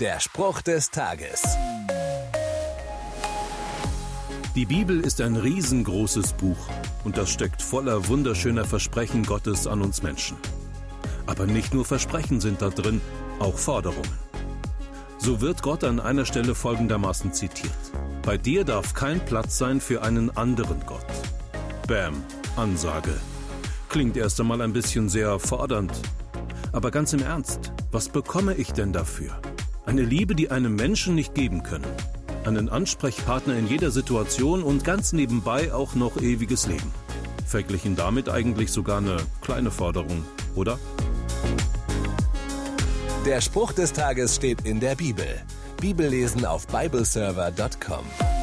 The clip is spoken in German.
Der Spruch des Tages. Die Bibel ist ein riesengroßes Buch und das steckt voller wunderschöner Versprechen Gottes an uns Menschen. Aber nicht nur Versprechen sind da drin, auch Forderungen. So wird Gott an einer Stelle folgendermaßen zitiert. Bei dir darf kein Platz sein für einen anderen Gott. Bam, Ansage. Klingt erst einmal ein bisschen sehr fordernd. Aber ganz im Ernst, was bekomme ich denn dafür? Eine Liebe, die einem Menschen nicht geben können. Einen Ansprechpartner in jeder Situation und ganz nebenbei auch noch ewiges Leben. Verglichen damit eigentlich sogar eine kleine Forderung, oder? Der Spruch des Tages steht in der Bibel. Bibellesen auf bibleserver.com.